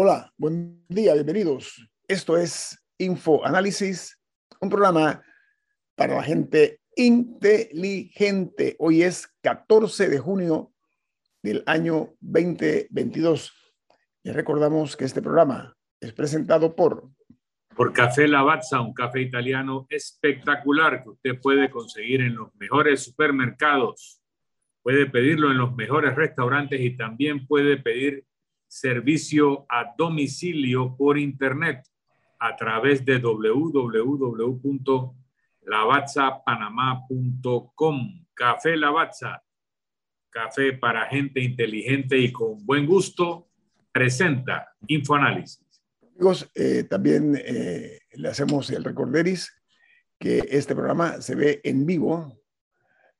Hola, buen día, bienvenidos. Esto es Info Análisis, un programa para la gente inteligente. Hoy es 14 de junio del año 2022. Les recordamos que este programa es presentado por... Por Café Lavazza, un café italiano espectacular que usted puede conseguir en los mejores supermercados. Puede pedirlo en los mejores restaurantes y también puede pedir servicio a domicilio por Internet a través de www.lavazzapanamá.com. Café Lavazza, café para gente inteligente y con buen gusto, presenta Infoanálisis. Amigos, eh, también eh, le hacemos el recorderis que este programa se ve en vivo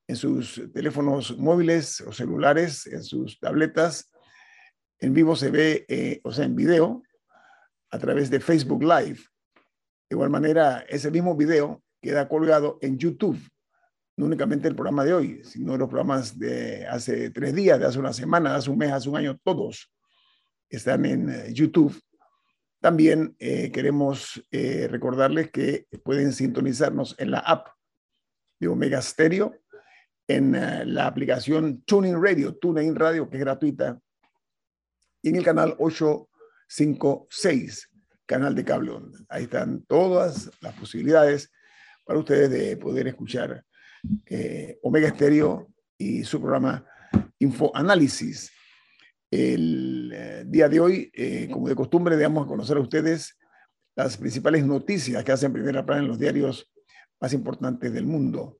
en sus teléfonos móviles o celulares, en sus tabletas, en vivo se ve, eh, o sea, en video, a través de Facebook Live. De igual manera, ese mismo video queda colgado en YouTube. No únicamente el programa de hoy, sino los programas de hace tres días, de hace una semana, de hace un mes, hace un año, todos están en eh, YouTube. También eh, queremos recordarles que pueden sintonizarnos en la app de Omega Stereo, en la aplicación Tuning Radio, Tuning Radio, que es gratuita, en el canal 856, canal de cable Ahí están todas las posibilidades para ustedes de poder escuchar eh, Omega Estéreo y su programa Info Análisis. El eh, día de hoy, eh, como de costumbre, damos a conocer a ustedes las principales noticias que hacen primera plana en los diarios más importantes del mundo.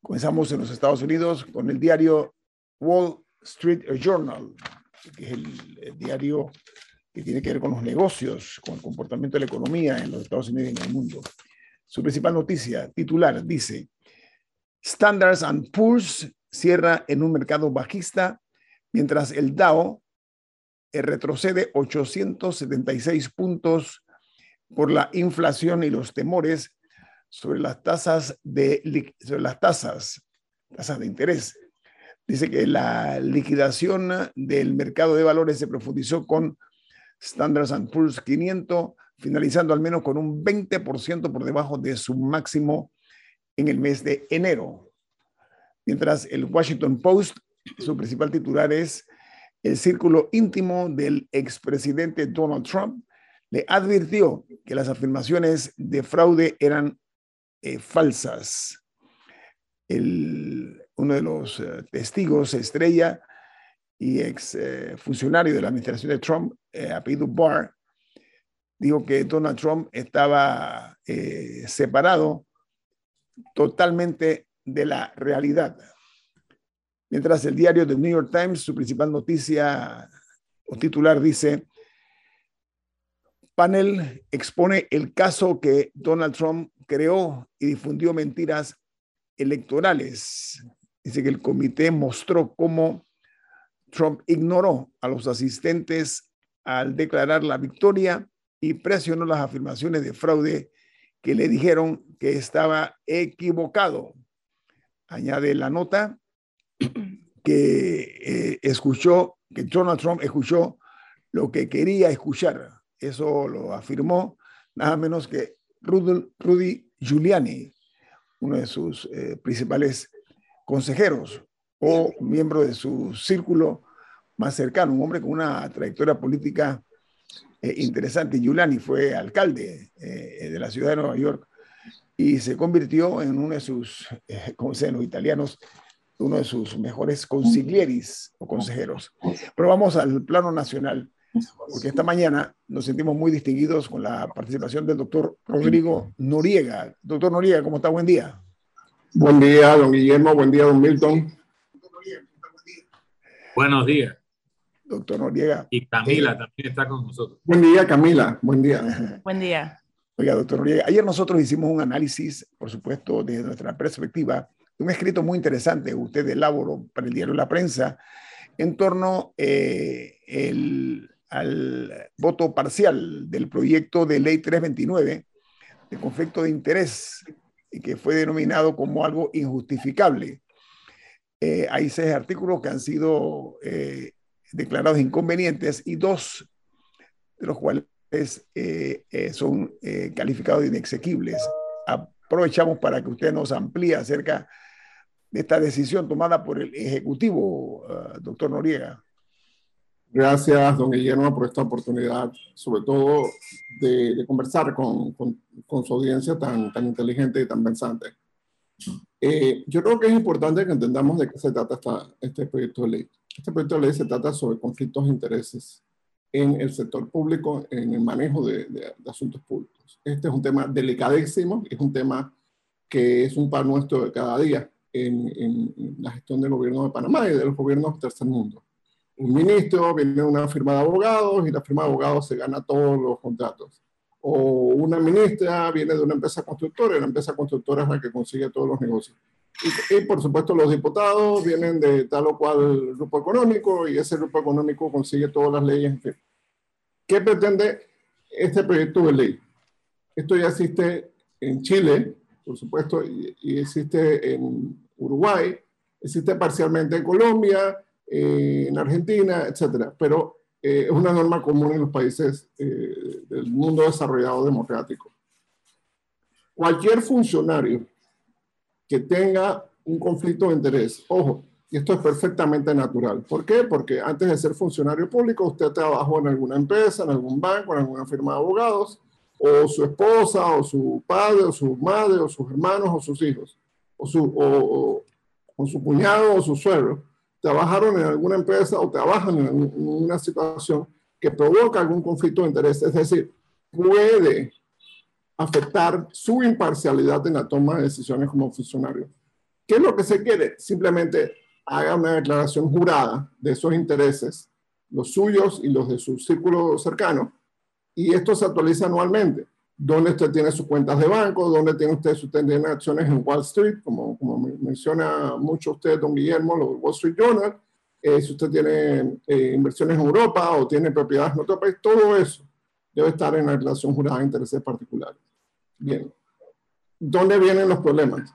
Comenzamos en los Estados Unidos con el diario Wall Street Journal, que es el, diario que tiene que ver con los negocios, con el comportamiento de la economía en los Estados Unidos y en el mundo. Su principal noticia, titular, dice, Standards and Poor's cierra en un mercado bajista, mientras el Dow eh, retrocede 876 puntos por la inflación y los temores sobre las tasas de, sobre las tasas, tasas de interés dice que la liquidación del mercado de valores se profundizó con Standard Poor's 500, finalizando al menos con un 20% por debajo de su máximo en el mes de enero. Mientras el Washington Post, su principal titular es el círculo íntimo del expresidente Donald Trump, le advirtió que las afirmaciones de fraude eran eh, falsas. El uno de los eh, testigos estrella y ex eh, funcionario de la administración de Trump, eh, apellido Barr, dijo que Donald Trump estaba separado totalmente de la realidad. Mientras el diario The New York Times, su principal noticia o titular dice, panel expone el caso que Donald Trump creó y difundió mentiras electorales Dice que el comité mostró cómo Trump ignoró a los asistentes al declarar la victoria y presionó las afirmaciones de fraude que le dijeron que estaba equivocado. Añade la nota que eh, escuchó, que Donald Trump escuchó lo que quería escuchar. Eso lo afirmó nada menos que Rudy Giuliani, uno de sus eh, principales consejeros o miembro de su círculo más cercano, un hombre con una trayectoria política eh, interesante. Giuliani fue alcalde eh, de la ciudad de Nueva York y se convirtió en uno de sus, eh, como los italianos, uno de sus mejores consiglieris o consejeros. Pero vamos al plano nacional, porque esta mañana nos sentimos muy distinguidos con la participación del doctor Rodrigo Noriega. Doctor Noriega, ¿cómo está? Buen día. Buen día, don Guillermo. Buen día, don Milton. Buenos días. Doctor Noriega. Y Camila eh, también está con nosotros. Buen día, Camila. Buen día. Buen día. Oiga, doctor Noriega, ayer nosotros hicimos un análisis, por supuesto, desde nuestra perspectiva, un escrito muy interesante, usted elaboró para el diario La Prensa, en torno eh, al voto parcial del proyecto de ley 329 de conflicto de interés que fue denominado como algo injustificable. Eh, hay seis artículos que han sido eh, declarados inconvenientes y dos de los cuales eh, son calificados de inexequibles. Aprovechamos para que usted nos amplíe acerca de esta decisión tomada por el Ejecutivo, doctor Noriega. Gracias, don Guillermo, por esta oportunidad, sobre todo de, conversar con, con, su audiencia tan, tan inteligente y tan pensante. yo creo que es importante que entendamos de qué se trata esta, este proyecto de ley. Este proyecto de ley se trata sobre conflictos de intereses en el sector público, en el manejo de, asuntos públicos. Este es un tema delicadísimo, es un tema que es un pan nuestro de cada día en, en, la gestión del gobierno de Panamá y de los gobiernos del tercer mundo. Un ministro viene de una firma de abogados y la firma de abogados se gana todos los contratos. O una ministra viene de una empresa constructora y la empresa constructora es la que consigue todos los negocios. Y, por supuesto los diputados vienen de tal o cual grupo económico y ese grupo económico consigue todas las leyes. ¿Qué pretende este proyecto de ley? Esto ya existe en Chile, por supuesto, y, existe en Uruguay, existe parcialmente en Colombia, eh, en Argentina, etcétera, pero eh, es una norma común en los países eh, del mundo desarrollado democrático. Cualquier funcionario que tenga un conflicto de interés. Ojo, y esto es perfectamente natural. ¿Por qué? Porque antes de ser funcionario público, usted trabajó en alguna empresa, en algún banco, en alguna firma de abogados, o su esposa, o su padre, o su madre, o sus hermanos, o sus hijos, o su, o, su cuñado, o su suegro, trabajaron en alguna empresa o trabajan en una situación que provoca algún conflicto de interés. Es decir, puede afectar su imparcialidad en la toma de decisiones como funcionario. ¿Qué es lo que se quiere? Simplemente haga una declaración jurada de esos intereses, los suyos y los de su círculo cercano, y esto se actualiza anualmente. ¿Dónde usted tiene sus cuentas de banco? ¿Dónde tiene usted sus acciones en Wall Street? Como, como menciona mucho usted, don Guillermo, los Wall Street Journal. Eh, si usted tiene eh, inversiones en Europa o tiene propiedades en otro país, todo eso debe estar en la relación jurada de intereses particulares. Bien, ¿dónde vienen los problemas?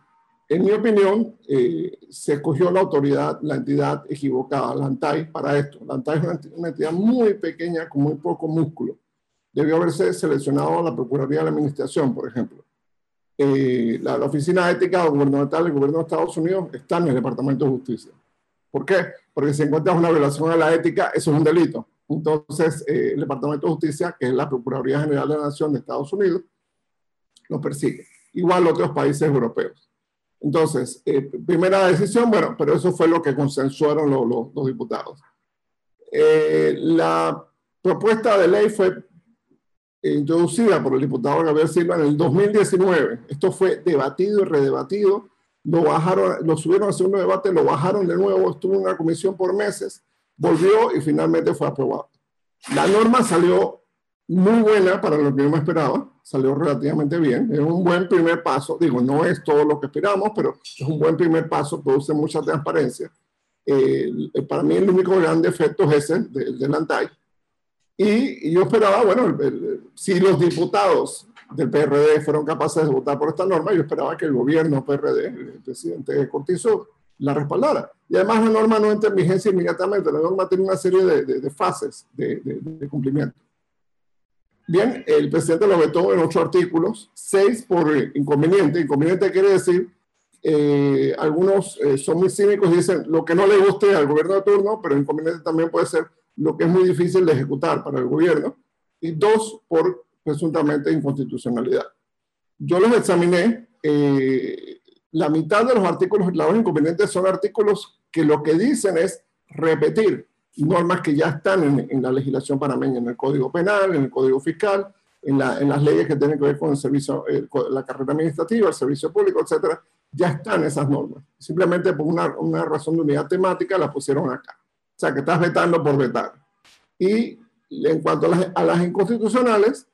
En mi opinión, eh, se escogió la autoridad, la entidad equivocada, la ANTAI, para esto. La ANTAI es una, entidad muy pequeña con muy poco músculo. Debió haberse seleccionado la Procuraduría de la Administración, por ejemplo. Eh, la, Oficina Ética Gubernamental del Gobierno de Estados Unidos está en el Departamento de Justicia. ¿Por qué? Porque si encuentras una violación a la ética, eso es un delito. Entonces, eh, el Departamento de Justicia, que es la Procuraduría General de la Nación de Estados Unidos, lo persigue. Igual otros países europeos. Entonces, eh, primera decisión, bueno, pero eso fue lo que consensuaron los, diputados. Eh, la propuesta de ley fue introducida por el diputado Gabriel Silva en el 2019. Esto fue debatido y redebatido. Lo bajaron, lo subieron a segundo debate, lo bajaron de nuevo, estuvo en una comisión por meses volvió y finalmente fue aprobado. La norma salió muy buena para lo que yo me esperaba, salió relativamente bien, es un buen primer paso, digo, no es todo lo que esperamos, pero es un buen primer paso, produce mucha transparencia. Eh, para mí el único gran defecto es ese del de ANTAI. Y, yo esperaba, bueno, si los diputados del PRD fueron capaces de votar por esta norma, yo esperaba que el gobierno PRD, el presidente Cortizo, la respaldara. Y además la norma no entra en vigencia inmediatamente, la norma tiene una serie de, de, fases de, de, cumplimiento. Bien, el presidente lo vetó en ocho artículos, seis por inconveniente. Inconveniente quiere decir, eh, algunos eh, son muy cínicos y dicen lo que no le guste al gobierno de turno, pero inconveniente también puede ser lo que es muy difícil de ejecutar para el gobierno. Y dos, por presuntamente inconstitucionalidad. Yo los examiné. Eh, la mitad de los artículos declarados inconvenientes son artículos que lo que dicen es repetir normas que ya están en, la legislación panameña, en el Código Penal, en el Código Fiscal, en, las leyes que tienen que ver con el servicio, la carrera administrativa, el servicio público, etcétera, ya están esas normas. Simplemente por una, razón de unidad temática las pusieron acá. O sea, que estás vetando por vetar. Y en cuanto a las, inconstitucionales,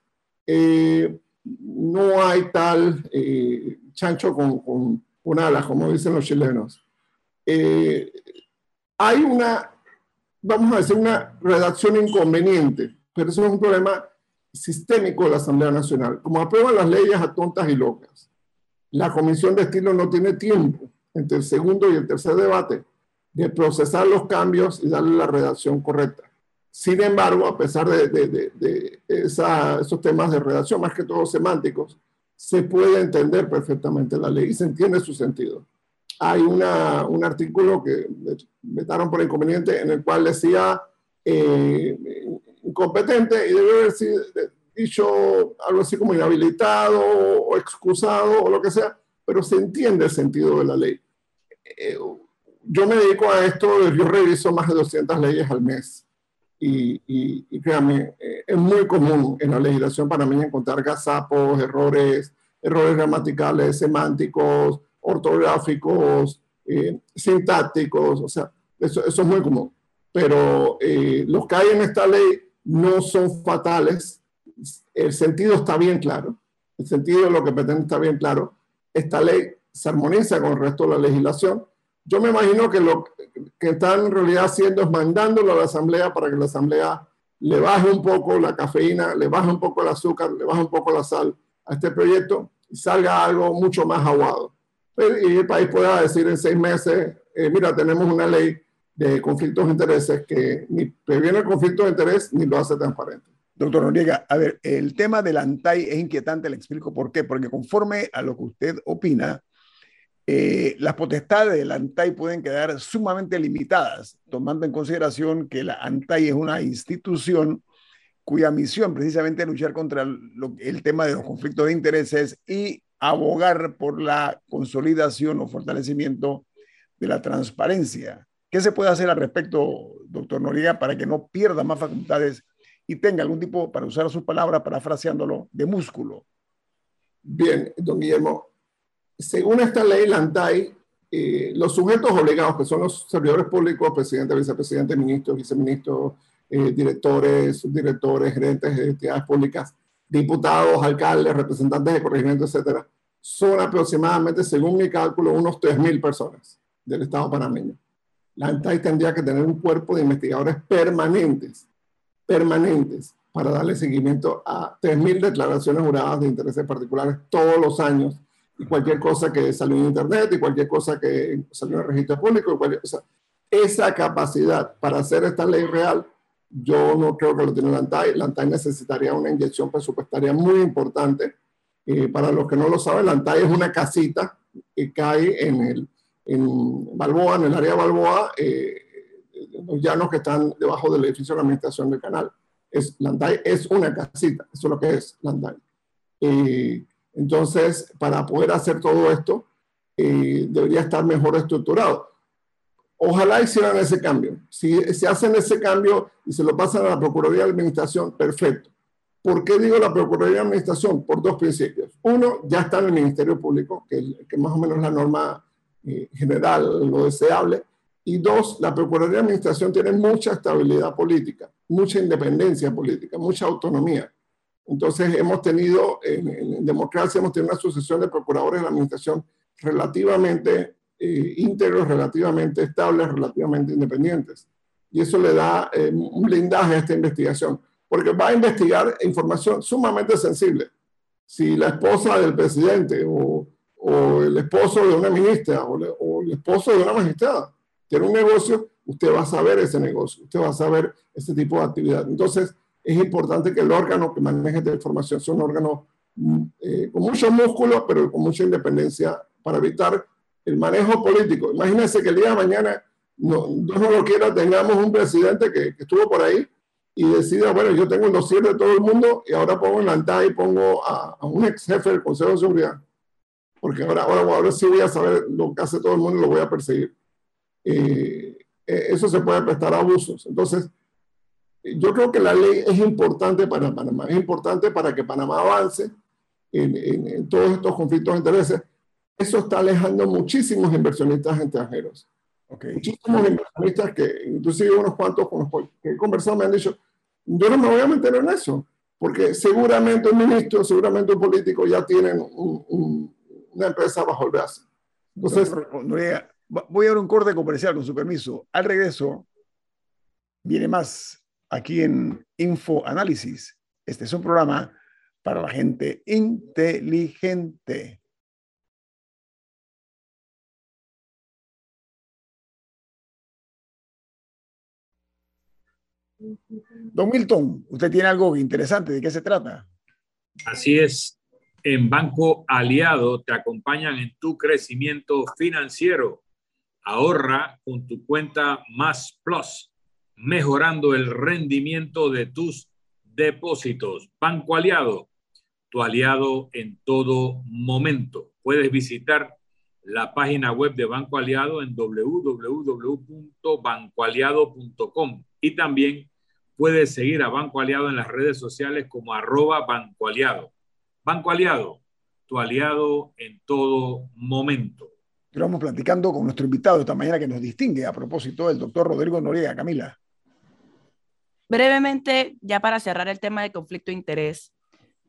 eh, no hay tal eh, chancho con, con, una alas, como dicen los chilenos. Eh, hay una, vamos a decir, una redacción inconveniente, pero eso es un problema sistémico de la Asamblea Nacional. Como aprueban las leyes a tontas y locas, la Comisión de Estilo no tiene tiempo entre el segundo y el tercer debate de procesar los cambios y darle la redacción correcta. Sin embargo, a pesar de, esos temas de redacción, más que todo semánticos, se puede entender perfectamente la ley y se entiende su sentido. Hay un artículo que vetaron por inconveniente en el cual decía eh, incompetente y debe haber sido dicho algo así como inhabilitado o excusado o lo que sea, pero se entiende el sentido de la ley. Eh, yo me dedico a esto, yo reviso más de 200 leyes al mes y, y, créanme, eh, es muy común en la legislación para mí encontrar gazapos, errores, errores gramaticales, semánticos, ortográficos, eh, sintácticos, o sea, eso, eso, es muy común. Pero los que hay en esta ley no son fatales, el sentido está bien claro, el sentido de lo que pretende está bien claro. Esta ley se armoniza con el resto de la legislación. Yo me imagino que lo que están en realidad haciendo es mandándolo a la Asamblea para que la Asamblea le baje un poco la cafeína, le baje un poco el azúcar, le baje un poco la sal a este proyecto y salga algo mucho más aguado. Y el país pueda decir en seis meses, eh, mira, tenemos una ley de conflictos de intereses que ni previene el conflicto de interés ni lo hace transparente. Doctor Noriega, a ver, el tema del ANTAI es inquietante, le explico por qué. Porque conforme a lo que usted opina, eh, las potestades del ANTAI pueden quedar sumamente limitadas, tomando en consideración que la ANTAI es una institución cuya misión precisamente es luchar contra el tema de los conflictos de intereses y abogar por la consolidación o fortalecimiento de la transparencia. ¿Qué se puede hacer al respecto, doctor Noriega, para que no pierda más facultades y tenga algún tipo, para usar su palabra, parafraseándolo, de músculo. Bien, don Guillermo, según esta ley, la ANTAI, eh, los sujetos obligados, que son los servidores públicos, presidente, vicepresidente, ministros, viceministros, eh, directores, subdirectores, gerentes de entidades públicas, diputados, alcaldes, representantes de corregimiento, etcétera, son aproximadamente, según mi cálculo, unos 3.000 personas del Estado panameño. La ANTAI tendría que tener un cuerpo de investigadores permanentes permanentes para darle seguimiento a 3.000 declaraciones juradas de intereses particulares todos los años y cualquier cosa que salió en Internet y cualquier cosa que salió en el registro público. esa capacidad para hacer esta ley real, yo no creo que lo tiene la ANTAI. La ANTAI necesitaría una inyección presupuestaria muy importante. Eh, para los que no lo saben, la ANTAI es una casita que cae en, el, en Balboa, en el área de Balboa, eh, los llanos que están debajo del edificio de la administración del canal. Es, Landai es una casita, eso es lo que es Landai. Entonces, para poder hacer todo esto, eh, debería estar mejor estructurado. Ojalá hicieran ese cambio. Si se hacen ese cambio y se lo pasan a la Procuraduría de Administración, perfecto. ¿Por qué digo la Procuraduría de Administración? Por dos principios. Uno, ya está en el Ministerio Público, que, que más o menos la norma eh, general, lo deseable y dos, la Procuraduría de Administración tiene mucha estabilidad política, mucha independencia política, mucha autonomía. Entonces hemos tenido, en, democracia, hemos tenido una sucesión de procuradores de la Administración relativamente eh, íntegros, relativamente estables, relativamente independientes. Y eso le da eh, un blindaje a esta investigación, porque va a investigar información sumamente sensible. Si la esposa del presidente o, el esposo de una ministra o, o el esposo de una magistrada tiene un negocio, usted va a saber ese negocio, usted va a saber ese tipo de actividad. Entonces, es importante que el órgano que maneje esta información sea un órgano mm, eh, con mucho músculo, pero con mucha independencia para evitar el manejo político. Imagínense que el día de mañana, no, Dios no lo quiera, tengamos un presidente que, estuvo por ahí y decida, bueno, yo tengo el dossier de todo el mundo y ahora pongo en la y pongo a, un ex jefe del Consejo de Seguridad. Porque ahora, ahora, ahora sí voy a saber lo que hace todo el mundo y lo voy a perseguir. Eh, eh, eso se puede prestar a abusos. Entonces, yo creo que la ley es importante para Panamá, es importante para que Panamá avance en, todos estos conflictos de intereses. Eso está alejando muchísimos inversionistas extranjeros. Muchísimos inversionistas que, inclusive unos cuantos con los que he conversado me han dicho, yo no me voy a meter en eso, porque seguramente un ministro, seguramente un político ya tienen una empresa bajo el brazo. Entonces, Voy a dar un corte comercial con su permiso. Al regreso, viene más aquí en Info Análisis. Este es un programa para la gente inteligente. Don Milton, usted tiene algo interesante, ¿de qué se trata? Así es. En Banco Aliado te acompañan en tu crecimiento financiero. Ahorra con tu cuenta Más Plus, mejorando el rendimiento de tus depósitos. Banco Aliado, tu aliado en todo momento. Puedes visitar la página web de Banco Aliado en www.bancoaliado.com y también puedes seguir a Banco Aliado en las redes sociales como arroba Banco Aliado. Banco Aliado, tu aliado en todo momento. Estamos platicando con nuestro invitado esta mañana que nos distingue a propósito del doctor Rodrigo Noriega. Camila. Brevemente, ya para cerrar el tema de conflicto de interés,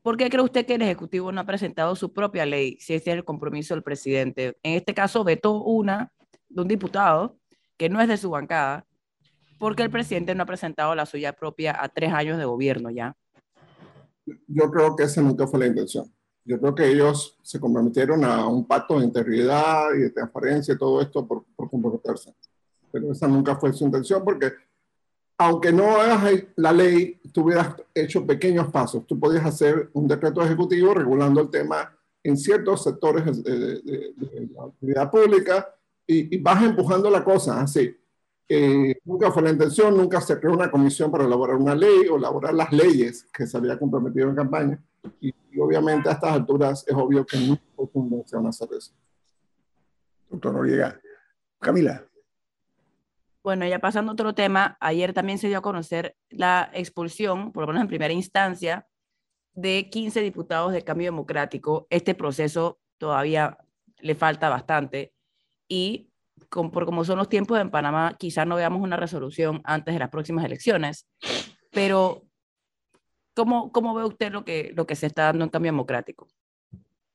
¿por qué cree usted que el Ejecutivo no ha presentado su propia ley si ese es el compromiso del presidente? En este caso, vetó una de un diputado que no es de su bancada, porque el presidente no ha presentado la suya propia a tres años de gobierno ya yo creo que esa nunca fue la intención. Yo creo que ellos se comprometieron a un pacto de integridad y de transparencia y todo esto por, por comprometerse. Pero esa nunca fue su intención porque aunque no hagas la ley, tú hubieras hecho pequeños pasos. Tú podías hacer un decreto ejecutivo regulando el tema en ciertos sectores de, la actividad pública y, y, vas empujando la cosa así. Eh, nunca fue la intención, nunca se creó una comisión para elaborar una ley o elaborar las leyes que se había comprometido en campaña. Y, obviamente a estas alturas es obvio que no su intención hacer eso. Doctor Noriega. Camila. Bueno, ya pasando a otro tema, ayer también se dio a conocer la expulsión, por lo menos en primera instancia, de 15 diputados de Cambio Democrático. Este proceso todavía le falta bastante y por como son los tiempos en Panamá, quizás no veamos una resolución antes de las próximas elecciones, pero ¿cómo, cómo ve usted lo que, lo que se está dando en cambio democrático?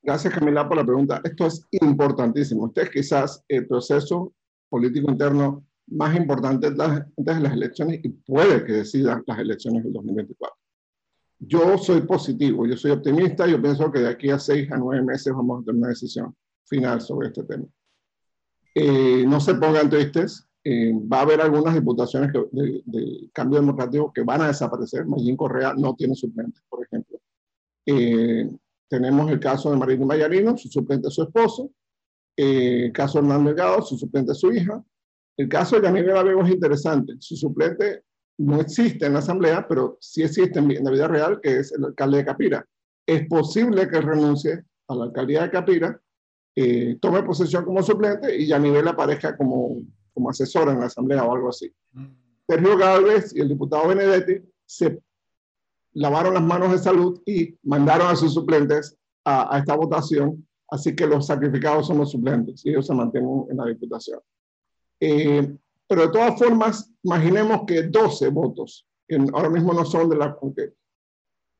Gracias, Camila, por la pregunta. Esto es importantísimo. Es quizás el proceso político interno más importante antes de las elecciones y puede que decidan las elecciones del 2024. Yo soy positivo, yo soy optimista, yo pienso que de aquí a seis a nueve meses vamos a tener una decisión final sobre este tema. Eh, no se pongan tristes. Eh, va a haber algunas diputaciones de, cambio democrático que van a desaparecer. Mayín Correa no tiene suplente, por ejemplo. Eh, tenemos el caso de Marina Mayarino, su suplente es su esposo. el caso de Hernán Delgado, su suplente es su hija. El caso de Yanir Vega es interesante. Su suplente no existe en la asamblea, pero sí existe en la vida real, que es el alcalde de Capira. Es posible que renuncie a la alcaldía de Capira eh, tome posesión como suplente y Yanivel aparezca como, como asesora en la asamblea o algo así. Sergio Gálvez y el diputado Benedetti se lavaron las manos de salud y mandaron a sus suplentes a, esta votación, así que los sacrificados son los suplentes y ellos se mantienen en la diputación. Eh, pero de todas formas, imaginemos que 12 votos, que ahora mismo no son de la...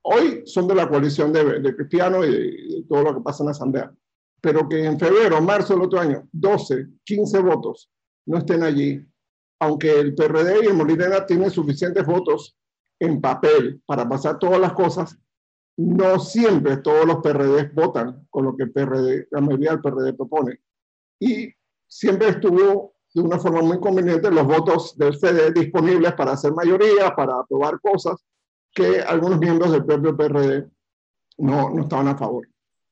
hoy son de la coalición de, Cristiano y de todo lo que pasa en la asamblea pero que en febrero marzo del otro año 12, 15 votos no estén allí, aunque el PRD y el Molina tienen suficientes votos en papel para pasar todas las cosas, no siempre todos los PRD votan con lo que el PRD, la mayoría del PRD propone. Y siempre estuvo de una forma muy conveniente los votos del CD disponibles para hacer mayoría, para aprobar cosas que algunos miembros del propio PRD no, no estaban a favor.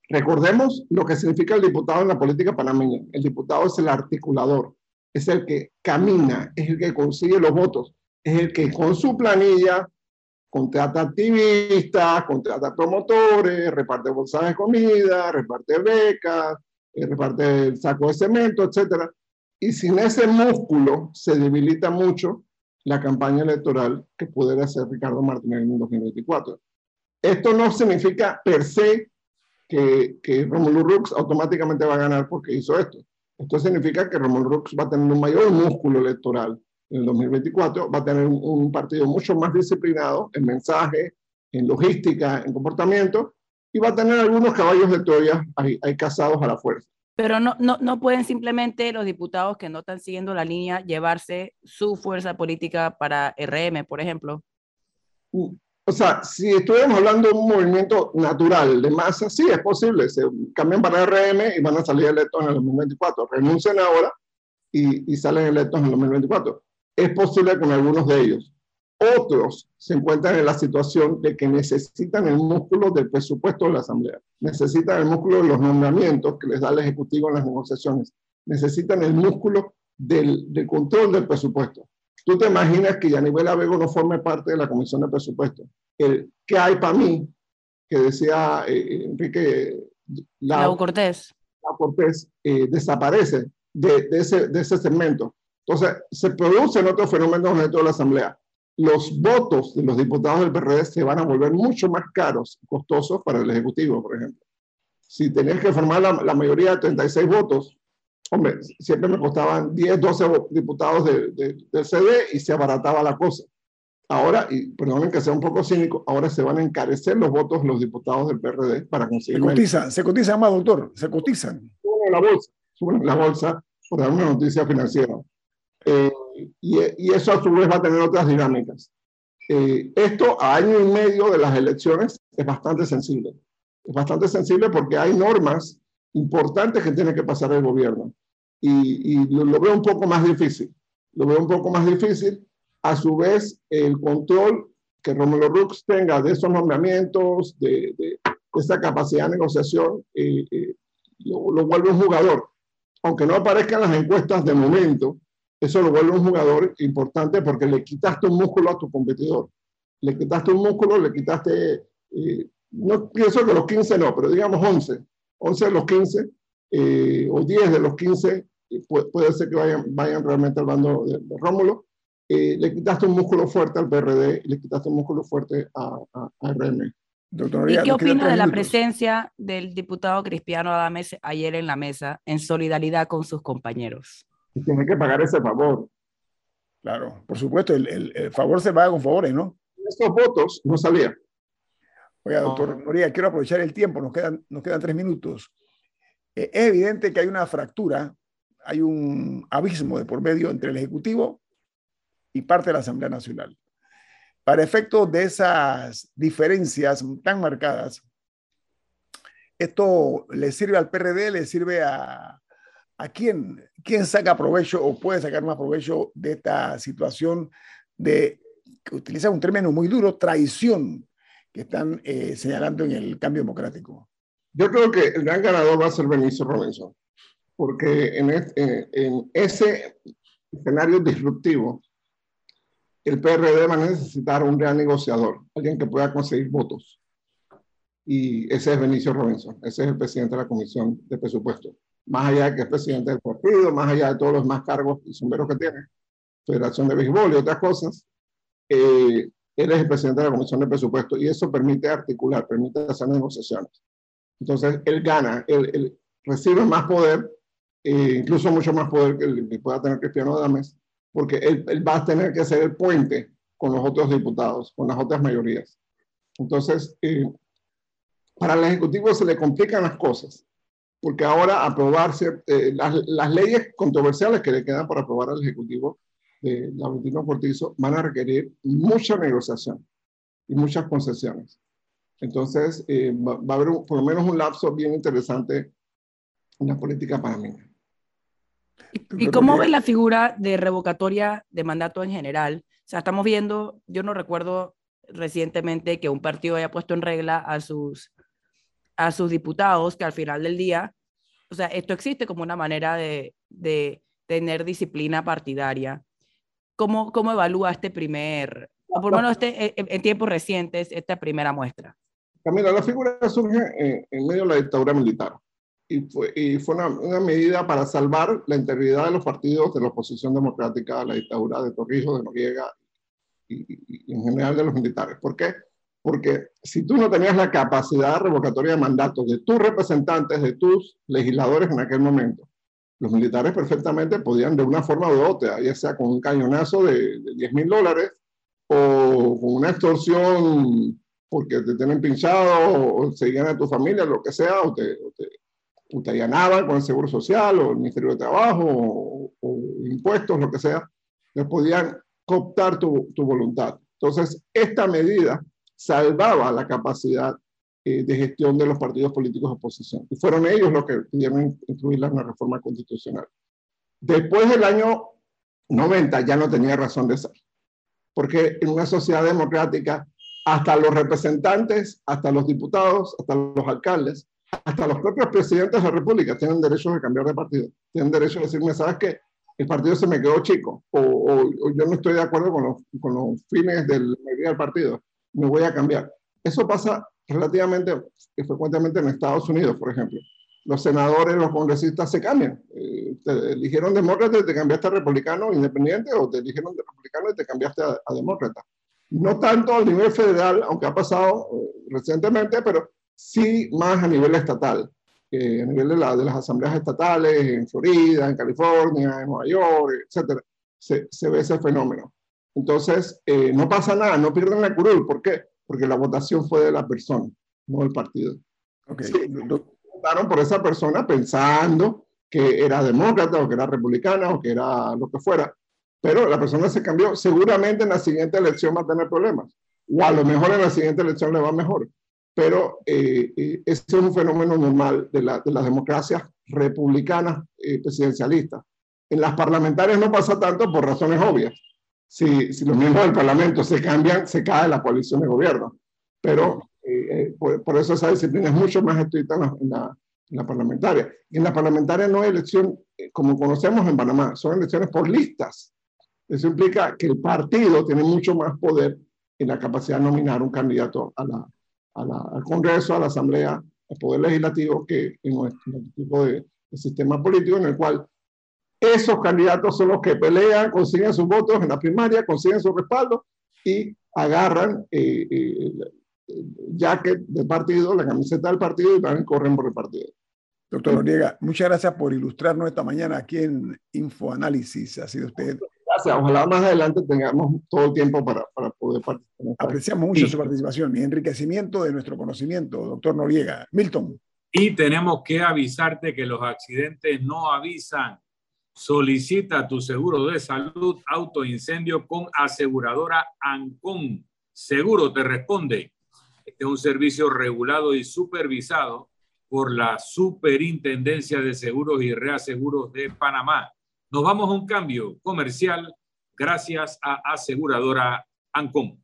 Recordemos lo que significa el diputado en la política panameña. El diputado es el articulador, es el que camina, es el que consigue los votos, es el que con su planilla contrata activistas, contrata promotores, reparte bolsas de comida, reparte becas, eh, reparte el saco de cemento, etc. Y sin ese músculo se debilita mucho la campaña electoral que pudiera hacer Ricardo Martínez en 2024. Esto no significa per se que, que Romulo Rux automáticamente va a ganar porque hizo esto. Esto significa que Romulo Rux va a tener un mayor músculo electoral en el 2024, va a tener un, partido mucho más disciplinado en mensaje, en logística, en comportamiento, y va a tener algunos caballos de Troya ahí, ahí casados a la fuerza. Pero no, no, no pueden simplemente los diputados que no están siguiendo la línea llevarse su fuerza política para RM, por ejemplo. Mm, o sea, si estuviéramos hablando de un movimiento natural de masa, sí, es posible. Se cambian para RM y van a salir electos en el 2024. Renuncian ahora y, y salen electos en el 2024. Es posible con algunos de ellos. Otros se encuentran en la situación de que necesitan el músculo del presupuesto de la Asamblea, necesitan el músculo de los nombramientos que les da el Ejecutivo en las negociaciones, necesitan el músculo del, del control del presupuesto. Tú te imaginas que Yanivel Abego no forme parte de la Comisión de Presupuesto. El, ¿Qué hay para mí? Que decía eh, Enrique Lau Cortés. Lau Cortés eh, desaparece de, de, ese, de ese segmento. Entonces, se producen otros fenómenos dentro de la Asamblea los votos de los diputados del PRD se van a volver mucho más caros, costosos para el Ejecutivo, por ejemplo. Si tenías que formar la, mayoría de 36 votos, hombre, siempre me costaban 10, 12 diputados del CD y se abarataba la cosa. Ahora, y perdonen que sea un poco cínico, ahora se van a encarecer los votos de los diputados del PRD para conseguir. Se cotizan, se cotizan más, doctor, se cotizan. Suben la bolsa, suben la bolsa por dar una noticia financiera. Eh, y, eso a su vez va a tener otras dinámicas. Eh, esto a año y medio de las elecciones es bastante sensible. Es bastante sensible porque hay normas importantes que tiene que pasar el gobierno. Y, lo, veo un poco más difícil. Lo veo un poco más difícil. A su vez, el control que Romero Rux tenga de esos nombramientos, de, de, esa capacidad de negociación, eh, eh, lo, lo, vuelve un jugador. Aunque no aparezca en las encuestas de momento, eso lo vuelve un jugador importante porque le quitaste un músculo a tu competidor. Le quitaste un músculo, le quitaste, eh, no pienso que los 15 no, pero digamos 11. 11 de los 15 eh, o 10 de los 15 eh, puede, ser que vayan, vayan realmente al bando de, Rómulo. le quitaste un músculo fuerte al PRD y le quitaste un músculo fuerte a, a, RM. ¿Y qué opina de la presencia del diputado Cristiano Adames ayer en la mesa en solidaridad con sus compañeros? Y tiene que pagar ese favor. Claro, por supuesto, el, el, favor se paga con favores, ¿no? Estos votos no salían. Oiga, doctor Moría, quiero aprovechar el tiempo, nos quedan, nos quedan tres minutos. Eh, es evidente que hay una fractura, hay un abismo de por medio entre el Ejecutivo y parte de la Asamblea Nacional. Para efectos de esas diferencias tan marcadas, esto le sirve al PRD, le sirve a, ¿A quién, quién saca provecho o puede sacar más provecho de esta situación de, que utiliza un término muy duro, traición, que están eh, señalando en el cambio democrático? Yo creo que el gran ganador va a ser Benicio Robinson, porque en, este, en ese escenario disruptivo, el PRD va a necesitar un gran negociador, alguien que pueda conseguir votos. Y ese es Benicio Robinson, ese es el presidente de la Comisión de Presupuesto más allá de que es presidente del partido, más allá de todos los más cargos y sombreros que tiene, Federación de Béisbol y otras cosas, eh, él es el presidente de la Comisión de Presupuesto y eso permite articular, permite hacer negociaciones. Entonces, él gana, él, recibe más poder, eh, incluso mucho más poder que el que pueda tener Cristiano Dames, porque él, él, va a tener que hacer el puente con los otros diputados, con las otras mayorías. Entonces, eh, para el Ejecutivo se le complican las cosas porque ahora aprobarse eh, las, las, leyes controversiales que le quedan para aprobar al Ejecutivo de Laurentino Cortizo van a requerir mucha negociación y muchas concesiones. Entonces, eh, va, va, a haber un, por lo menos un lapso bien interesante en la política panameña. ¿Y cómo ve la figura de revocatoria de mandato en general? O sea, estamos viendo, yo no recuerdo recientemente que un partido haya puesto en regla a sus a sus diputados que al final del día, o sea, esto existe como una manera de, de tener disciplina partidaria. ¿Cómo, ¿Cómo evalúa este primer, por lo menos este, eh, en tiempos recientes, esta primera muestra? Camila, la figura surge en, medio de la dictadura militar y fue, y fue una, una, medida para salvar la integridad de los partidos de la oposición democrática la dictadura de Torrijos, de Noriega y, y en general de los militares. ¿Por qué? Porque si tú no tenías la capacidad revocatoria de mandatos de tus representantes, de tus legisladores en aquel momento, los militares perfectamente podían de una forma u otra, ya sea con un cañonazo de, de 10 mil dólares o con una extorsión porque te tienen pinchado o, seguían a tu familia, lo que sea, o te, o te, o te allanaban con el Seguro Social o el Ministerio de Trabajo o, o impuestos, lo que sea, les podían cooptar tu, tu voluntad. Entonces, esta medida salvaba la capacidad eh, de gestión de los partidos políticos de oposición. Y fueron ellos los que pidieron incluirla en la reforma constitucional. Después del año 90 ya no tenía razón de ser, porque en una sociedad democrática hasta los representantes, hasta los diputados, hasta los alcaldes, hasta los propios presidentes de la República tienen derecho de cambiar de partido. Tienen derecho a decirme, ¿sabes qué? El partido se me quedó chico o, yo no estoy de acuerdo con los, con los fines del, del partido. Me voy a cambiar. Eso pasa relativamente frecuentemente en Estados Unidos, por ejemplo. Los senadores, los congresistas se cambian. Eh, te eligieron demócrata y te cambiaste a republicano independiente o te eligieron de republicano y te cambiaste a, a demócrata. No tanto a nivel federal, aunque ha pasado eh, recientemente, pero sí más a nivel estatal, eh, a nivel de, la, de, las asambleas estatales en Florida, en California, en Nueva York, etcétera, se, se ve ese fenómeno. Entonces, eh, no pasa nada, no pierden la curul. ¿Por qué? Porque la votación fue de la persona, no del partido. Okay. Sí, votaron por esa persona pensando que era demócrata o que era republicana o que era lo que fuera, pero la persona se cambió. Seguramente en la siguiente elección va a tener problemas, o a lo mejor en la siguiente elección le va mejor. Pero eh, eh, ese es un fenómeno normal de, la, de las democracias republicanas eh, presidencialistas. En las parlamentarias no pasa tanto por razones obvias. Si, si los miembros del Parlamento se cambian, se cae la coalición de gobierno. Pero eh, eh, por, por, eso esa disciplina es mucho más estricta en la, en la, en la parlamentaria. Y en la parlamentaria no hay elección, eh, como conocemos en Panamá, son elecciones por listas. Eso implica que el partido tiene mucho más poder en la capacidad de nominar un candidato a la, a la, al Congreso, a la Asamblea, al Poder Legislativo, que en nuestro tipo de, de, sistema político en el cual esos candidatos son los que pelean, consiguen sus votos en la primaria, consiguen su respaldo y agarran eh, eh, jacket del partido, la camiseta del partido y también corren por el partido. Doctor Noriega, muchas gracias por ilustrarnos esta mañana aquí en Infoanálisis. Ha sido usted. Gracias. Ojalá más adelante tengamos todo el tiempo para, para poder participar. Apreciamos mucho sí. su participación y enriquecimiento de nuestro conocimiento, doctor Noriega. Milton. Y tenemos que avisarte que los accidentes no avisan. Solicita tu seguro de salud autoincendio con aseguradora Ancon. Seguro te responde. Este es un servicio regulado y supervisado por la Superintendencia de Seguros y Reaseguros de Panamá. Nos vamos a un cambio comercial gracias a aseguradora Ancom.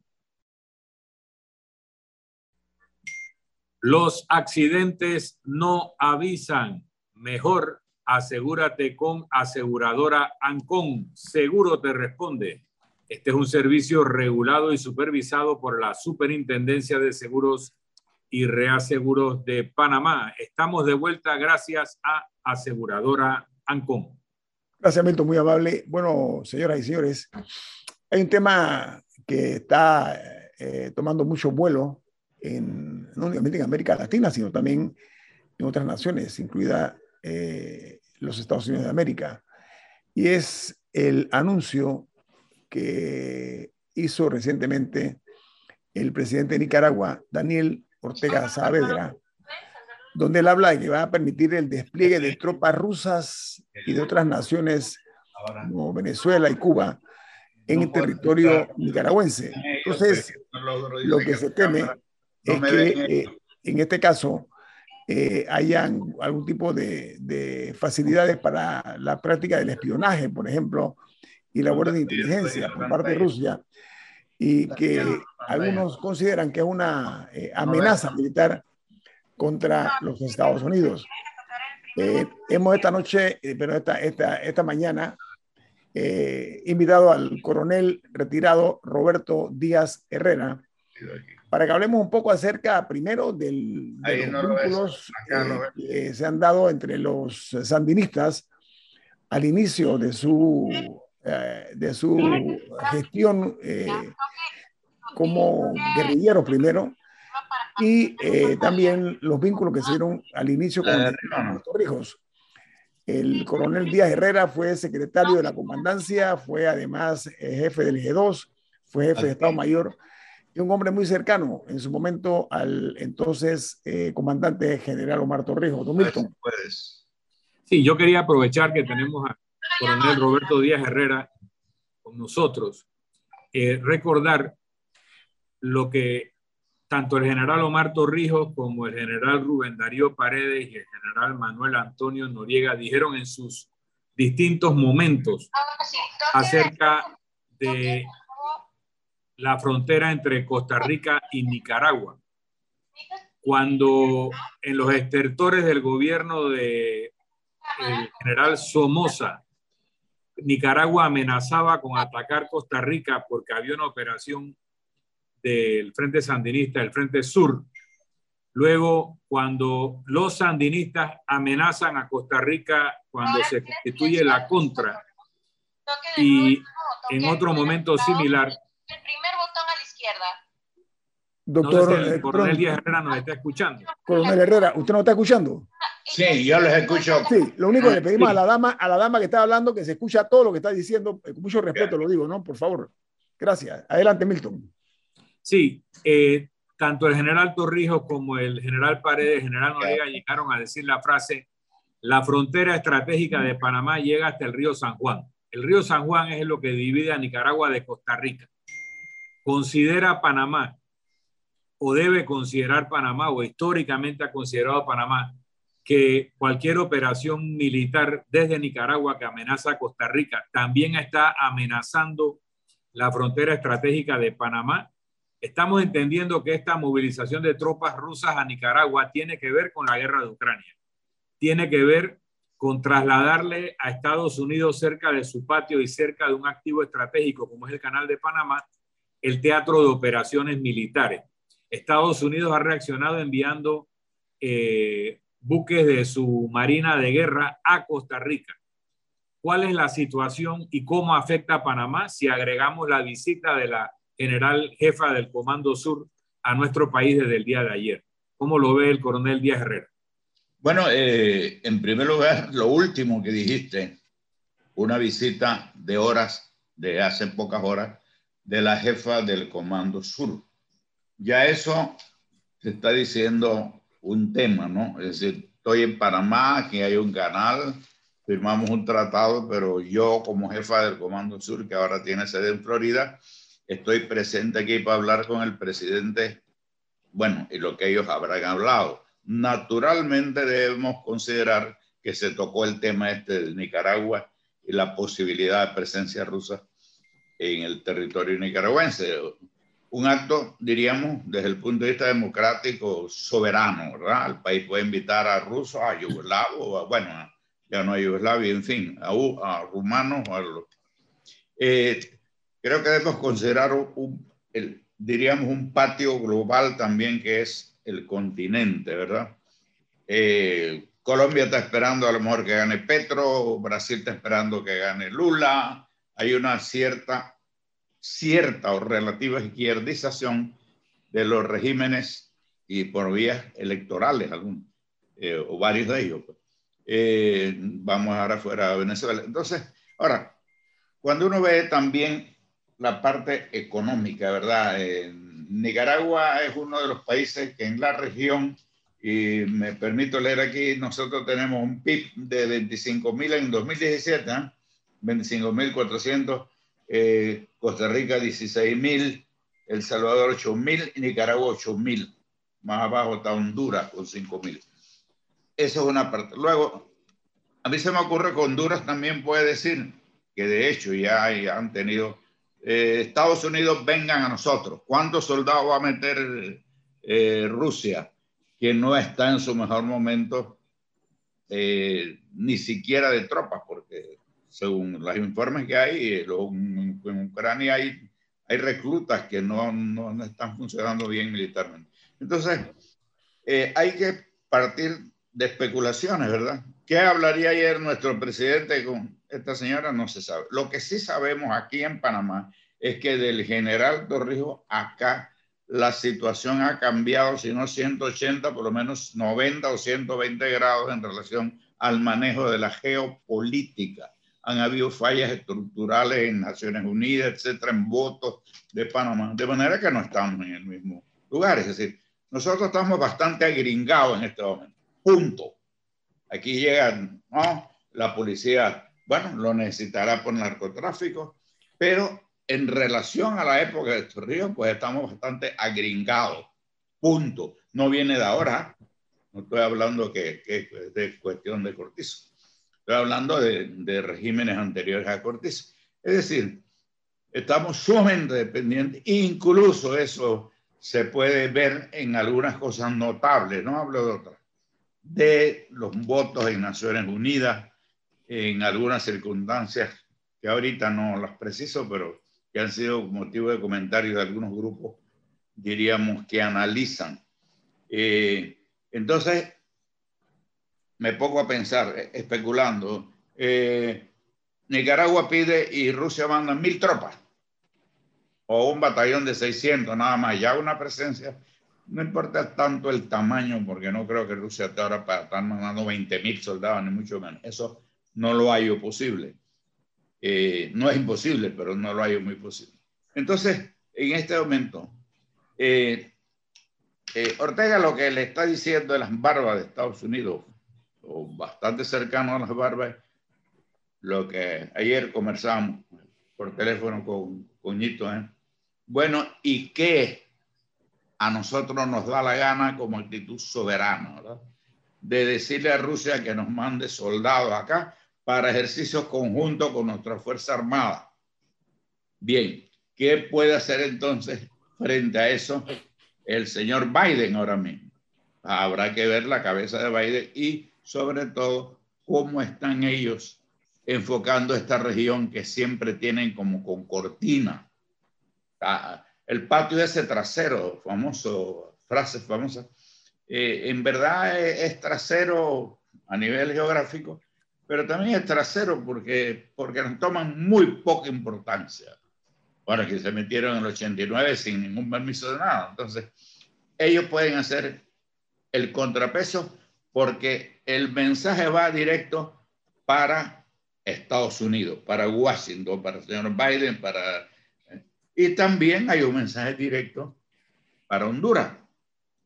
Los accidentes no avisan. Mejor asegúrate con aseguradora Ancon. Seguro te responde. Este es un servicio regulado y supervisado por la Superintendencia de Seguros y Reaseguros de Panamá. Estamos de vuelta gracias a Aseguradora Ancom. Gracias, Milton, muy amable. Bueno, señoras y señores, hay un tema que está eh, tomando mucho vuelo, en, no únicamente en América Latina, sino también en otras naciones, incluida eh, los Estados Unidos de América, y es el anuncio que hizo recientemente el presidente de Nicaragua, Daniel Ortega Saavedra, donde él habla de que va a permitir el despliegue de tropas rusas y de otras naciones como Venezuela y Cuba en el territorio nicaragüense. Entonces, lo que se teme es que eh, en este caso eh, hayan algún tipo de, de, facilidades para la práctica del espionaje, por ejemplo, y labores de inteligencia por parte de Rusia, y que algunos consideran que es una eh, amenaza militar contra los Estados Unidos. Eh, hemos esta noche, pero esta, esta, esta mañana, invitado al coronel retirado Roberto Díaz Herrera para que hablemos un poco acerca primero del, de los no vínculos que se han dado entre los sandinistas al inicio de su eh, de su gestión eh, como guerrillero primero y eh, también los vínculos que se dieron al inicio con los Torrijos. El coronel Díaz Herrera fue secretario de la comandancia, fue además jefe del G2, fue jefe de Estado Mayor y un hombre muy cercano en su momento al entonces eh, comandante general Omar Torrijos. Don Milton. Sí, yo quería aprovechar que tenemos a coronel Roberto Díaz Herrera con nosotros, eh, recordar lo que tanto el general Omar Torrijos como el general Rubén Darío Paredes y el general Manuel Antonio Noriega dijeron en sus distintos momentos acerca de la frontera entre Costa Rica y Nicaragua. Cuando en los estertores del gobierno de el general Somoza, Nicaragua amenazaba con atacar Costa Rica porque había una operación del Frente Sandinista, el Frente Sur. Luego, cuando los sandinistas amenazan a Costa Rica cuando se constituye la contra y en otro momento similar. El primer botón a la izquierda. Doctor, no sé si el coronel Díaz Herrera nos está escuchando. Coronel Herrera, ¿usted no está escuchando? Sí, yo les escucho. Sí, lo único que le pedimos a la dama, a la dama que está hablando, que se escucha todo lo que está diciendo, con mucho respeto lo digo, ¿no? Por favor. Gracias. Adelante, Milton. Sí, eh, tanto el general Torrijos como el general Paredes, el general Noriega llegaron a decir la frase, la frontera estratégica de Panamá llega hasta el río San Juan. El río San Juan es lo que divide a Nicaragua de Costa Rica. Considera Panamá o debe considerar Panamá o históricamente ha considerado Panamá que cualquier operación militar desde Nicaragua que amenaza a Costa Rica también está amenazando la frontera estratégica de Panamá. Estamos entendiendo que esta movilización de tropas rusas a Nicaragua tiene que ver con la guerra de Ucrania. Tiene que ver con trasladarle a Estados Unidos cerca de su patio y cerca de un activo estratégico como es el Canal de Panamá, el teatro de operaciones militares. Estados Unidos ha reaccionado enviando eh, buques de su marina de guerra a Costa Rica. ¿Cuál es la situación y cómo afecta a Panamá si agregamos la visita de la general jefa del Comando Sur a nuestro país desde el día de ayer? ¿Cómo lo ve el coronel Díaz Herrera? Bueno, eh, en primer lugar, lo último que dijiste, una visita de horas, de hace pocas horas, de la jefa del Comando Sur. Ya eso se está diciendo un tema, ¿no? Es decir, estoy en Panamá, aquí hay un canal, firmamos un tratado, pero yo como jefa del Comando Sur, que ahora tiene sede en Florida, estoy presente aquí para hablar con el presidente, bueno, y lo que ellos habrán hablado. Naturalmente debemos considerar que se tocó el tema este de Nicaragua y la posibilidad de presencia rusa en el territorio nicaragüense un acto, diríamos, desde el punto de vista democrático, soberano, ¿verdad? El país puede invitar a rusos, a yugoslavos, bueno, ya no a Yugoslavia, en fin, a, a rumanos, a los... Eh, creo que debemos considerar, un, el, diríamos, un patio global también que es el continente, ¿verdad? Eh, Colombia está esperando a lo mejor que gane Petro, Brasil está esperando que gane Lula, hay una cierta cierta o relativa izquierdización de los regímenes y por vías electorales, algún, eh, o varios de ellos. Pues. Eh, vamos ahora fuera a Venezuela. Entonces, ahora, cuando uno ve también la parte económica, ¿verdad? Nicaragua es uno de los países que en la región, y me permito leer aquí, nosotros tenemos un PIB de 25 mil en 2017, ¿eh? 25 mil 400 eh, Costa Rica 16 mil, El Salvador 8 mil y Nicaragua 8 mil. Más abajo está Honduras con 5 mil. Eso es una parte. Luego, a mí se me ocurre que Honduras también puede decir que de hecho ya, han tenido eh, Estados Unidos vengan a nosotros. ¿Cuántos soldados va a meter eh, Rusia que no está en su mejor momento ni siquiera de tropas? Porque según los informes que hay, eh, en Ucrania hay, hay reclutas que no, no, están funcionando bien militarmente. Entonces, eh, hay que partir de especulaciones, ¿verdad? ¿Qué hablaría ayer nuestro presidente con esta señora? No se sabe. Lo que sí sabemos aquí en Panamá es que del general Torrijos acá la situación ha cambiado, si no 180, por lo menos 90 o 120 grados en relación al manejo de la geopolítica han habido fallas estructurales en Naciones Unidas, etcétera, en votos de Panamá, de manera que no estamos en el mismo lugar. Es decir, nosotros estamos bastante agringados en este momento. Punto. Aquí llegan, ¿no? La policía, bueno, lo necesitará por narcotráfico, pero en relación a la época de estos ríos, pues estamos bastante agringados. Punto. No viene de ahora. No estoy hablando que, que es de cuestión de cortizo. Estoy hablando de, de regímenes anteriores a Cortés. Es decir, estamos sumamente dependientes. Incluso eso se puede ver en algunas cosas notables, no hablo de otras, de los votos en Naciones Unidas, en algunas circunstancias que ahorita no las preciso, pero que han sido motivo de comentarios de algunos grupos, diríamos, que analizan. Eh, entonces, me pongo a pensar, eh, especulando, eh, Nicaragua pide y Rusia manda mil tropas o un batallón de 600 nada más, ya una presencia, no importa tanto el tamaño, porque no creo que Rusia esté ahora para estar mandando 20 mil soldados, ni mucho menos. Eso no lo hay posible. Eh, no es imposible, pero no lo hay muy posible. Entonces, en este momento, Ortega lo que le está diciendo de las barbas de Estados Unidos, o bastante cercano a las barbas, lo que ayer conversamos por teléfono con, con Ñito, bueno, ¿y qué a nosotros nos da la gana como actitud soberana, De decirle a Rusia que nos mande soldados acá para ejercicios conjuntos con nuestra Fuerza Armada. Bien, ¿qué puede hacer entonces frente a eso el señor Biden ahora mismo? Habrá que ver la cabeza de Biden y sobre todo cómo están ellos enfocando esta región que siempre tienen como con cortina el patio ese trasero, famoso, frase famosa, eh, en verdad es, trasero a nivel geográfico, pero también es trasero porque, porque nos toman muy poca importancia. Bueno, que se metieron en el 89 sin ningún permiso de nada. Entonces, ellos pueden hacer el contrapeso porque el mensaje va directo para Estados Unidos, para Washington, para el señor Biden, para y también hay un mensaje directo para Honduras.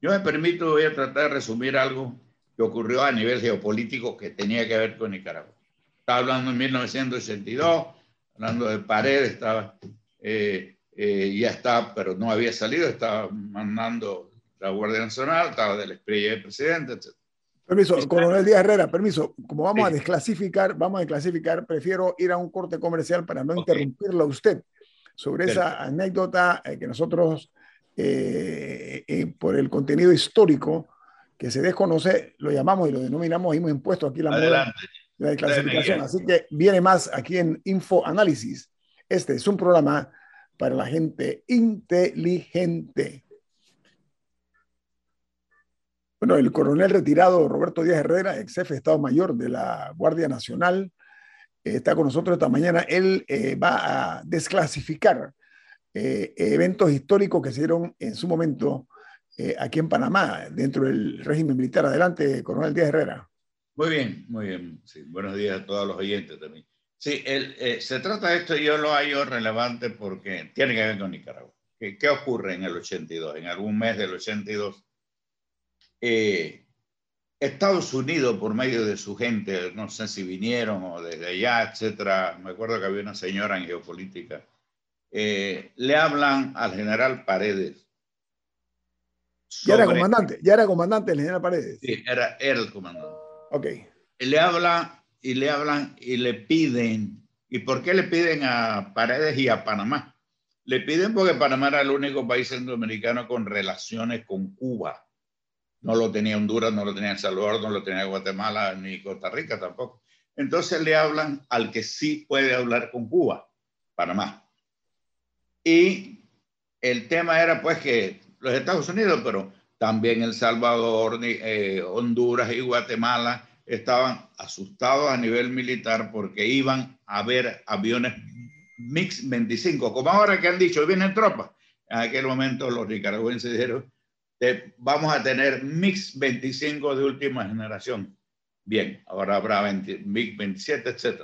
Yo me permito, voy a tratar de resumir algo que ocurrió a nivel geopolítico que tenía que ver con Nicaragua. Estaba hablando en 1982, hablando de Paredes, estaba, eh, eh, ya está, pero no había salido, estaba mandando la Guardia Nacional, estaba del presidente, etc. Permiso, coronel Díaz Herrera, permiso. Como vamos a desclasificar, vamos a desclasificar, prefiero ir a un corte comercial para no interrumpirlo a usted sobre esa anécdota eh, que nosotros, eh, eh, por el contenido histórico que se desconoce, lo llamamos y lo denominamos, hemos impuesto aquí la moda la clasificación. Así que viene más aquí en Info Análisis. Este es un programa para la gente inteligente. Bueno, el coronel retirado Roberto Díaz Herrera, ex jefe de Estado Mayor de la Guardia Nacional, está con nosotros esta mañana. Él eh, va a desclasificar eh, eventos históricos que se dieron en su momento eh, aquí en Panamá, dentro del régimen militar. Adelante, coronel Díaz Herrera. Muy bien, muy bien. buenos días a todos los oyentes también. Sí, se trata de esto, yo lo hallo relevante porque tiene que ver con Nicaragua. ¿Qué, qué ocurre en el 82? En algún mes del 82, eh, Estados Unidos, por medio de su gente, no sé si vinieron o desde allá, etcétera, me acuerdo que había una señora en geopolítica, eh, le hablan al general Paredes. ya era comandante, ya era comandante el general Paredes. Sí, era, era el comandante. Ok. Y le hablan y le hablan y le piden. ¿Y por qué le piden a Paredes y a Panamá? Le piden porque Panamá era el único país centroamericano con relaciones con Cuba no lo tenía Honduras, no lo tenía El Salvador, no lo tenía Guatemala, ni Costa Rica tampoco. Entonces le hablan al que sí puede hablar con Cuba, Panamá. Y el tema era pues que los Estados Unidos, pero también El Salvador, eh, Honduras y Guatemala estaban asustados a nivel militar porque iban a ver aviones MiX 25, como ahora que han dicho, vienen tropas. En aquel momento los nicaragüenses dijeron, vamos a tener MiX 25 de última generación. Bien, ahora habrá 20, MiX 27, etc.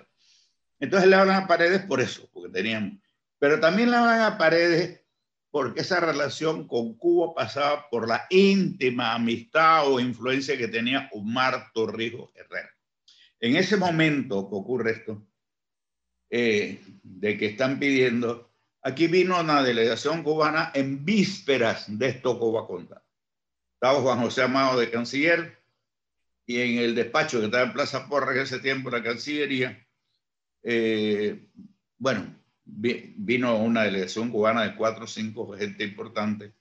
Entonces le hablan a Paredes por eso, porque tenían. Pero también le hablan a Paredes porque esa relación con Cuba pasaba por la íntima amistad o influencia que tenía Omar Torrijos Herrera. En ese momento que ocurre esto, eh, de que están pidiendo, aquí vino una delegación cubana en vísperas de esto que voy a contar estaba Juan José Amado de canciller y en el despacho que estaba en Plaza Porra en ese tiempo, la Cancillería, eh, bueno, vino una delegación cubana de cuatro o cinco gente importante.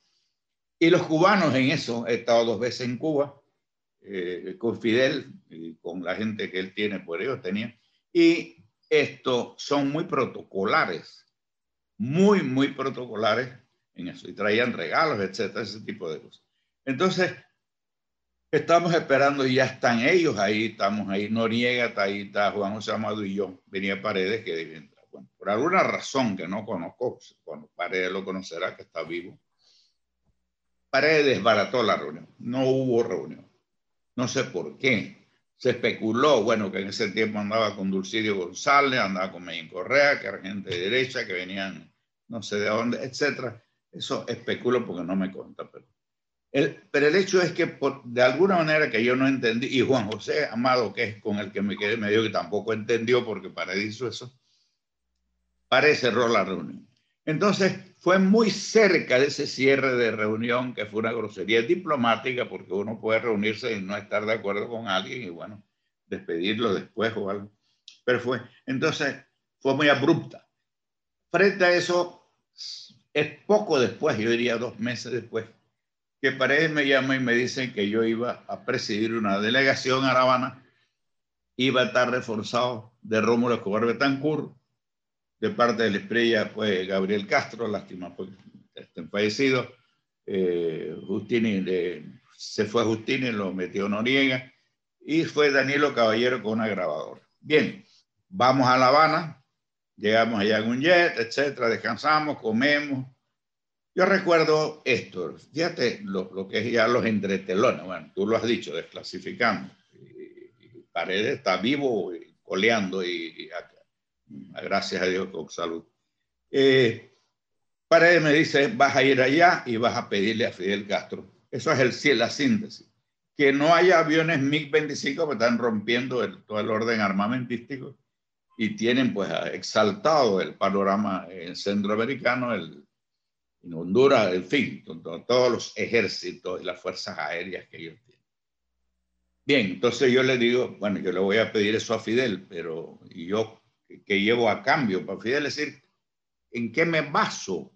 Y los cubanos en eso, he estado dos veces en Cuba, eh, con Fidel con la gente que él tiene, por ellos tenía. Y esto son muy protocolares, muy, muy protocolares en eso. Y traían regalos, etcétera, ese tipo de cosas. Entonces, estamos esperando y ya están ellos ahí, estamos ahí. Noriega está ahí, está Juan José Amado y yo. Venía Paredes, que bueno, por alguna razón que no conozco, cuando Paredes lo conocerá, que está vivo. Paredes desbarató la reunión. No hubo reunión. No sé por qué. Se especuló, bueno, que en ese tiempo andaba con Dulcidio González, andaba con Medellín Correa, que era gente de derecha, que venían no sé de dónde, etcétera. Eso especulo porque no me cuenta, pero pero el hecho es que de alguna manera que yo no entendí, y Juan José Amado, que es con el que me quedé, me dijo que tampoco entendió porque para eso eso, parece cerró la reunión. Entonces fue muy cerca de ese cierre de reunión, que fue una grosería diplomática, porque uno puede reunirse y no estar de acuerdo con alguien y bueno, despedirlo después o algo. Pero fue, entonces fue muy abrupta. Frente a eso, es poco después, yo diría dos meses después, que Paredes me llama y me dicen que yo iba a presidir una delegación a La Habana, iba a estar reforzado de Rómulo Escobar Betancourt, de parte de la estrella, pues Gabriel Castro, lástima porque estén fallecidos, eh, Justini, se fue Justini, lo metió Noriega, y fue Danilo Caballero con una grabadora. Bien, vamos a La Habana, Llegamos allá en un jet, etcétera, descansamos, comemos. Yo recuerdo esto, fíjate lo, lo que es ya los entretelones, bueno, tú lo has dicho, desclasificando. Y, Paredes está vivo, y coleando, y, gracias a Dios con salud. Eh, Paredes me dice, vas a ir allá y vas a pedirle a Fidel Castro. Eso es el, la síntesis. Que no haya aviones MiG-25 que están rompiendo todo el orden armamentístico y tienen pues exaltado el panorama centroamericano, el, en Honduras, en fin, todos los ejércitos y las fuerzas aéreas que ellos tienen. Bien, entonces yo le digo, bueno, yo le voy a pedir eso a Fidel, pero ¿y yo qué llevo a cambio? Para Fidel decir, ¿en qué me baso?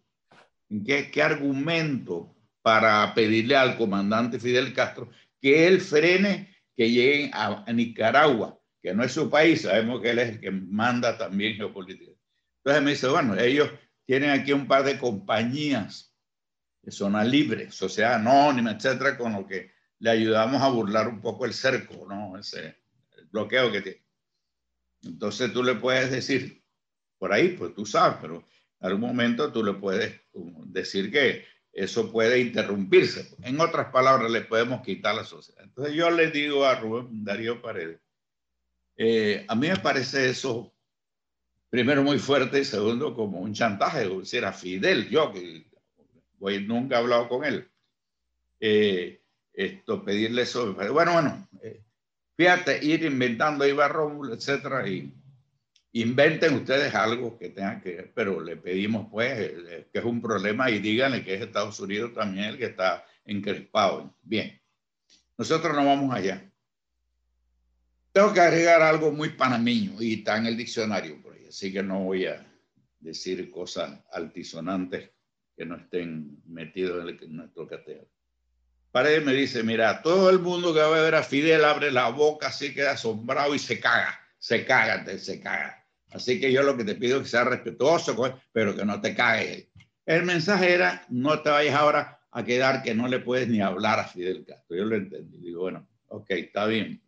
¿En qué, qué argumento para pedirle al comandante Fidel Castro que él frene que lleguen a Nicaragua? que no es su país, sabemos que él es el que manda también geopolítica. Entonces me dice, bueno, ellos tienen aquí un par de compañías de zona libre, sociedad anónima, etcétera, con lo que le ayudamos a burlar un poco el cerco, ¿no? Ese bloqueo que tiene. Entonces tú le puedes decir, por ahí, pues tú sabes, pero en algún momento tú le puedes decir que eso puede interrumpirse. En otras palabras, le podemos quitar la sociedad. Entonces yo le digo a Rubén Darío Paredes, eh, a mí me parece eso, primero, muy fuerte y segundo, como un chantaje. Si era Fidel, yo que voy, nunca he hablado con él. Eh, esto, pedirle eso. Bueno, bueno, eh, fíjate, ir inventando Iba Rómulo, etcétera, y inventen ustedes algo que tengan que ver, pero le pedimos, pues, que es un problema y díganle que es Estados Unidos también el que está encrespado. Bien, nosotros no vamos allá. Tengo que agregar algo muy panameño y está en el diccionario ahí, así que no voy a decir cosas altisonantes que no estén metidos en, nuestro cateo. Paredes me dice, mira, todo el mundo que va a ver a Fidel abre la boca, así queda asombrado y se caga, se caga, se caga. Así que yo lo que te pido es que sea respetuoso, pero que no te cague. El mensaje era, no te vayas ahora a quedar que no le puedes ni hablar a Fidel Castro. Yo lo entendí. Digo, bueno, ok, está bien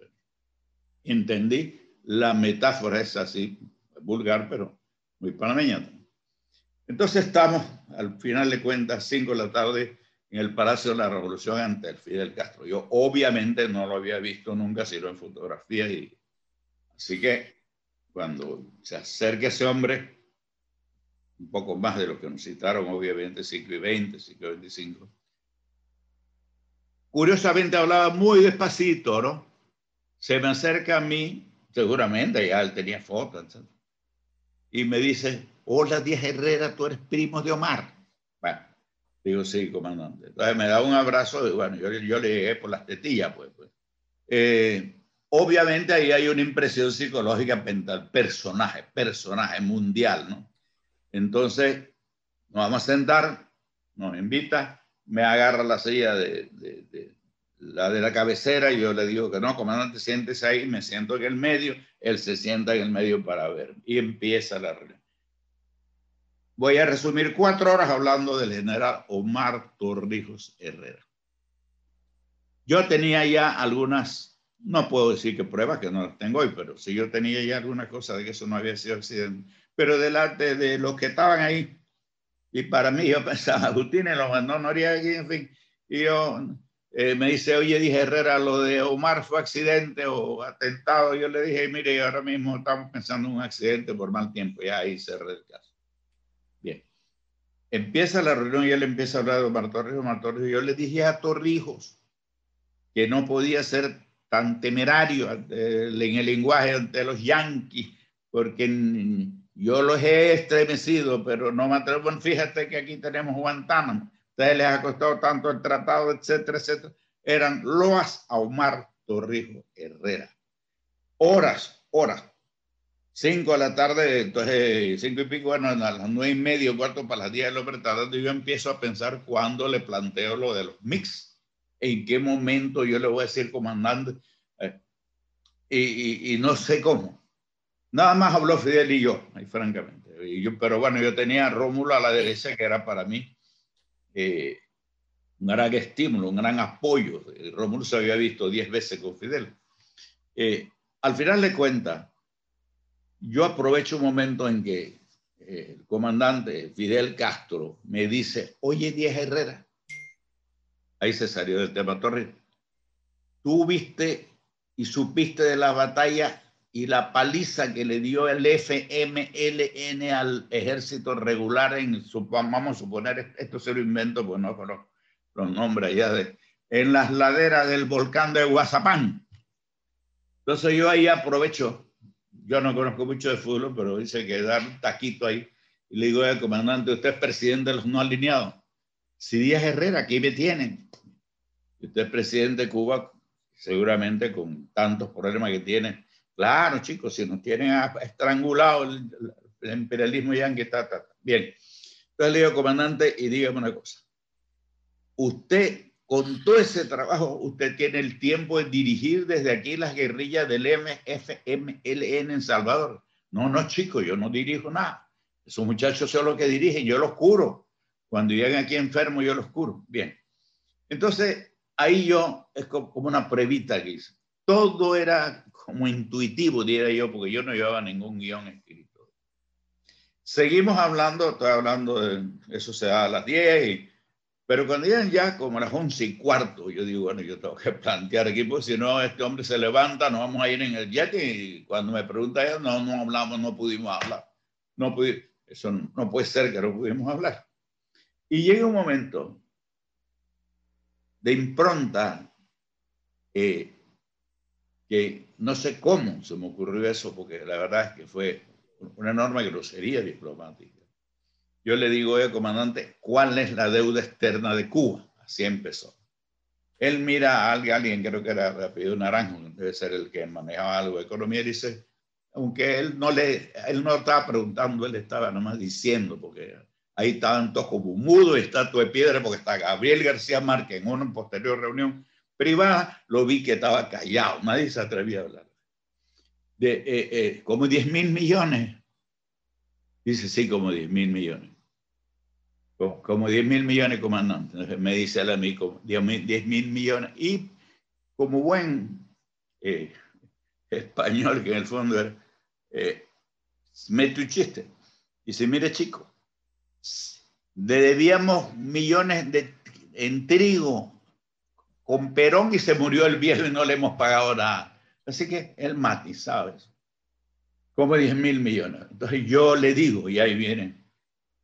entendí. La metáfora es así, vulgar, pero muy panameña. Entonces estamos, al final de cuentas, 5 de la tarde en el Palacio de la Revolución ante el Fidel Castro. Yo obviamente no lo había visto nunca, sino en fotografía. Y... Así que cuando se acerque ese hombre, un poco más de lo que nos citaron, obviamente 5 y 20, 5 y 25. Curiosamente hablaba muy despacito, ¿no? se me acerca a mí, seguramente ya él tenía fotos, y me dice, hola Díaz Herrera, tú eres primo de Omar. Bueno, digo, sí, comandante. Entonces me da un abrazo y bueno, yo, yo le llegué por las tetillas, pues. pues. Eh, obviamente ahí hay una impresión psicológica mental, personaje, personaje mundial, ¿no? Entonces, nos vamos a sentar, nos invita, me agarra la silla de, de- de- la de la cabecera yo le digo que no, comandante, siéntese ahí, me siento en el medio, él se sienta en el medio para ver y empieza la reunión. Voy a resumir cuatro horas hablando del general Omar Torrijos Herrera. Yo tenía ya algunas, no puedo decir que pruebas, que no las tengo hoy, pero sí yo tenía ya algunas cosas de que eso no había sido accidente. Pero delante de los que estaban ahí, y para mí yo pensaba, Agustín lo mandó Noriega, en fin, y yo eh, me dice, oye, dije Herrera, lo de Omar fue accidente o atentado. Yo le dije, mire, ahora mismo estamos pensando en un accidente por mal tiempo, ya ahí cerré el caso. Bien. Empieza la reunión y él empieza a hablar de Omar Torrijos, Omar Torrijos. Yo le dije a Torrijos que no podía ser tan temerario en el lenguaje ante los yanquis, porque yo los he estremecido, pero no me atrevo. Fíjate que aquí tenemos Guantánamo, ustedes les ha costado tanto el tratado, etcétera, etcétera. Eran loas a Omar Torrijos Herrera. Horas, horas. Cinco de la tarde, entonces cinco y pico, bueno, a las nueve y medio, cuarto para las diez del hombre tardando, yo empiezo a pensar cuándo le planteo lo de los mix, en qué momento yo le voy a decir comandante, eh, y, no sé cómo. Nada más habló Fidel y yo, ahí francamente. Yo, pero bueno, yo tenía a Rómulo a la derecha, que era para mí eh, un gran estímulo, un gran apoyo. Eh, Rómulo se había visto diez veces con Fidel. Eh, al final de cuentas, yo aprovecho un momento en que eh, el comandante Fidel Castro me dice, oye, Díaz Herrera, ahí se salió del tema Torres, tú viste y supiste de la batalla y la paliza que le dio el FMLN al ejército regular en, vamos a suponer, esto se lo invento, pues no conozco los nombres ya de, en las laderas del volcán de Guazapán. Entonces yo ahí aprovecho, yo no conozco mucho de fútbol, pero dice que dar un taquito ahí, y le digo al comandante, usted es presidente de los no alineados. Si Díaz Herrera, aquí me tienen. Usted es presidente de Cuba, seguramente con tantos problemas que tiene. Claro, chicos, si nos tienen estrangulado el, imperialismo yanqui, ta, ta. Bien. Entonces le digo, comandante, y dígame una cosa. Usted, con todo ese trabajo, usted tiene el tiempo de dirigir desde aquí las guerrillas del MFMLN en Salvador. No, no, chicos, yo no dirijo nada. Esos muchachos son los que dirigen, yo los curo. Cuando llegan aquí enfermos, yo los curo. Bien. Entonces, ahí yo, es co- como una pruebita que hice. Todo era como intuitivo, diría yo, porque yo no llevaba ningún guion escrito. Seguimos hablando, estoy hablando de eso se da a las 10, y- pero cuando llegan ya como a las 11 y cuarto, yo digo, bueno, yo tengo que plantear aquí, porque si no, este hombre se levanta, nos vamos a ir en el jet y cuando me pregunta ella, no, no hablamos, no pudimos hablar. No pudi- eso no, no puede ser que no pudimos hablar. Y llega un momento de impronta eh, que no sé cómo se me ocurrió eso, porque la verdad es que fue una enorme grosería diplomática. Yo le digo, oye, comandante, ¿cuál es la deuda externa de Cuba? Así empezó. Él mira a alguien, creo que era de apellido Naranjo, debe ser el que manejaba algo de economía, y dice, aunque él no le, él no estaba preguntando, él estaba nomás diciendo, porque ahí estaban todos como mudos, estatua de piedra, porque está Gabriel García Márquez en una posterior reunión privada, lo vi que estaba callado, nadie se atrevía a hablar. De eh, eh, como 10 mil millones. Dice, sí, como 10 mil millones. Como, como 10 mil millones, comandante. Me dice él a mí, como 10 mil 10 mil millones. Y como buen eh, español, que en el fondo era, eh, mete un chiste. Dice, mire chico, debíamos millones de, en trigo con Perón y se murió el viejo y no le hemos pagado nada. Así que el mati, ¿sabes? Como 10 mil millones. Entonces yo le digo, y ahí viene,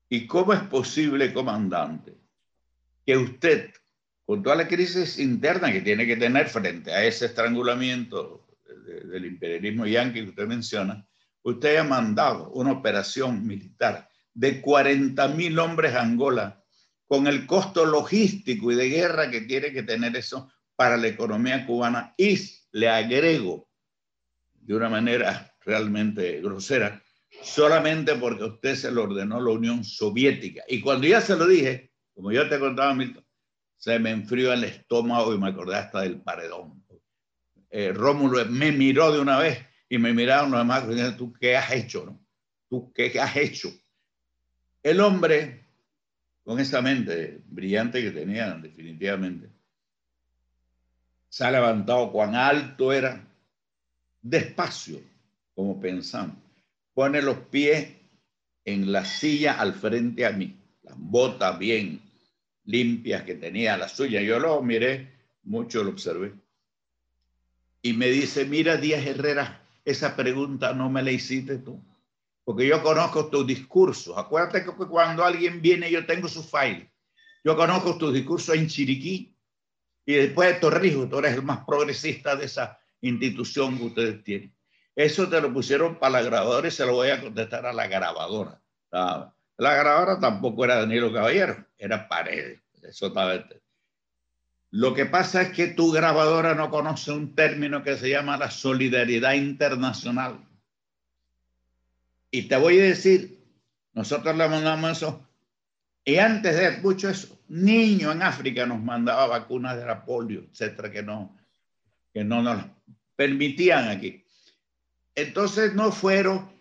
¿y cómo es posible, comandante, que usted, con toda la crisis interna que tiene que tener frente a ese estrangulamiento de- del imperialismo yanqui que usted menciona, usted haya mandado una operación militar de 40 mil hombres a Angola con el costo logístico y de guerra que tiene que tener eso para la economía cubana. Y le agrego, de una manera realmente grosera, solamente porque usted se lo ordenó la Unión Soviética. Y cuando ya se lo dije, como yo te contaba, Milton, se me enfrió el estómago y me acordé hasta del paredón. Eh, Rómulo me miró de una vez y me miraron los demás ¿tú qué has hecho? No? ¿Tú qué has hecho? El hombre, con esa mente brillante que tenía, definitivamente, se ha levantado cuán alto era, despacio, como pensando. Pone los pies en la silla al frente a mí, las botas bien limpias que tenía, la suya. Yo lo miré, mucho lo observé. Y me dice, mira Díaz Herrera, esa pregunta no me la hiciste tú, porque yo conozco tus discursos. Acuérdate que cuando alguien viene, yo tengo su file. Yo conozco tus discursos en Chiriquí y después de Torrijos, tú eres el más progresista de esa institución que ustedes tienen. Eso te lo pusieron para la grabadora y se lo voy a contestar a la grabadora. La grabadora tampoco era Danilo Caballero, era Paredes. Eso Lo que pasa es que tu grabadora no conoce un término que se llama la solidaridad internacional. Y te voy a decir, nosotros le mandamos eso. Y antes de mucho eso, niños en África nos mandaba vacunas de la polio, etcétera, que no, que no nos permitían aquí. Entonces no fueron,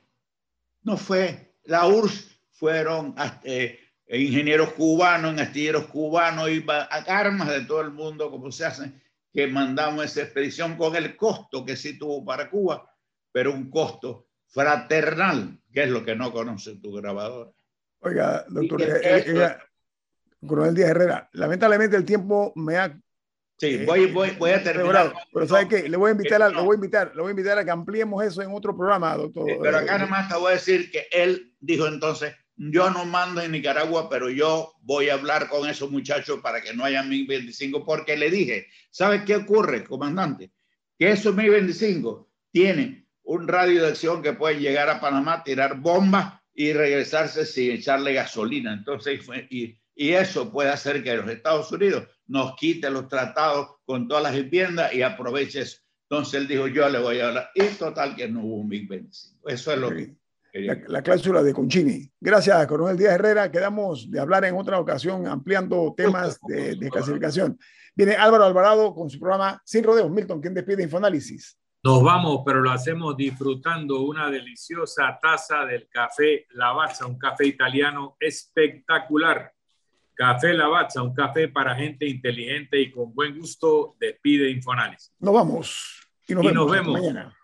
no fue, la URSS fueron eh, ingenieros cubanos, astilleros cubanos y armas de todo el mundo, como se hace, que mandamos esa expedición con el costo que sí tuvo para Cuba, pero un costo fraternal, que es lo que no conoce tu grabadora. Oiga, doctor, eh, eh, Coronel Díaz Herrera, lamentablemente el tiempo me ha Sí, eh, voy, voy, voy a terminar. Pero, ¿sabe qué? Le voy a invitar a, voy a invitar, le voy a invitar a que ampliemos eso en otro programa, doctor. pero acá nada más te voy a decir que él dijo entonces, yo no mando en Nicaragua, pero yo voy a hablar con esos muchachos para que no haya MiG-25, porque le dije, ¿sabe qué ocurre, comandante? Que esos MiG-25 tienen un radio de acción que puede llegar a Panamá, tirar bombas y regresarse sin echarle gasolina. Entonces, y, y eso puede hacer que los Estados Unidos nos quite los tratados con todas las enmiendas y aproveche eso. Entonces él dijo, yo le voy a hablar. Y total que no hubo un 25. Eso es lo que... La, la, cláusula de Conchini. Gracias, Coronel Díaz Herrera. Quedamos de hablar en otra ocasión ampliando temas de, de clasificación. Viene Álvaro Alvarado con su programa Sin Rodeos. Milton, ¿quién despide Infoanálisis? Nos vamos, pero lo hacemos disfrutando una deliciosa taza del café Lavazza, un café italiano espectacular. Café Lavazza, un café para gente inteligente y con buen gusto, despide Infoanálisis. Nos vamos y nos, vemos, Mañana.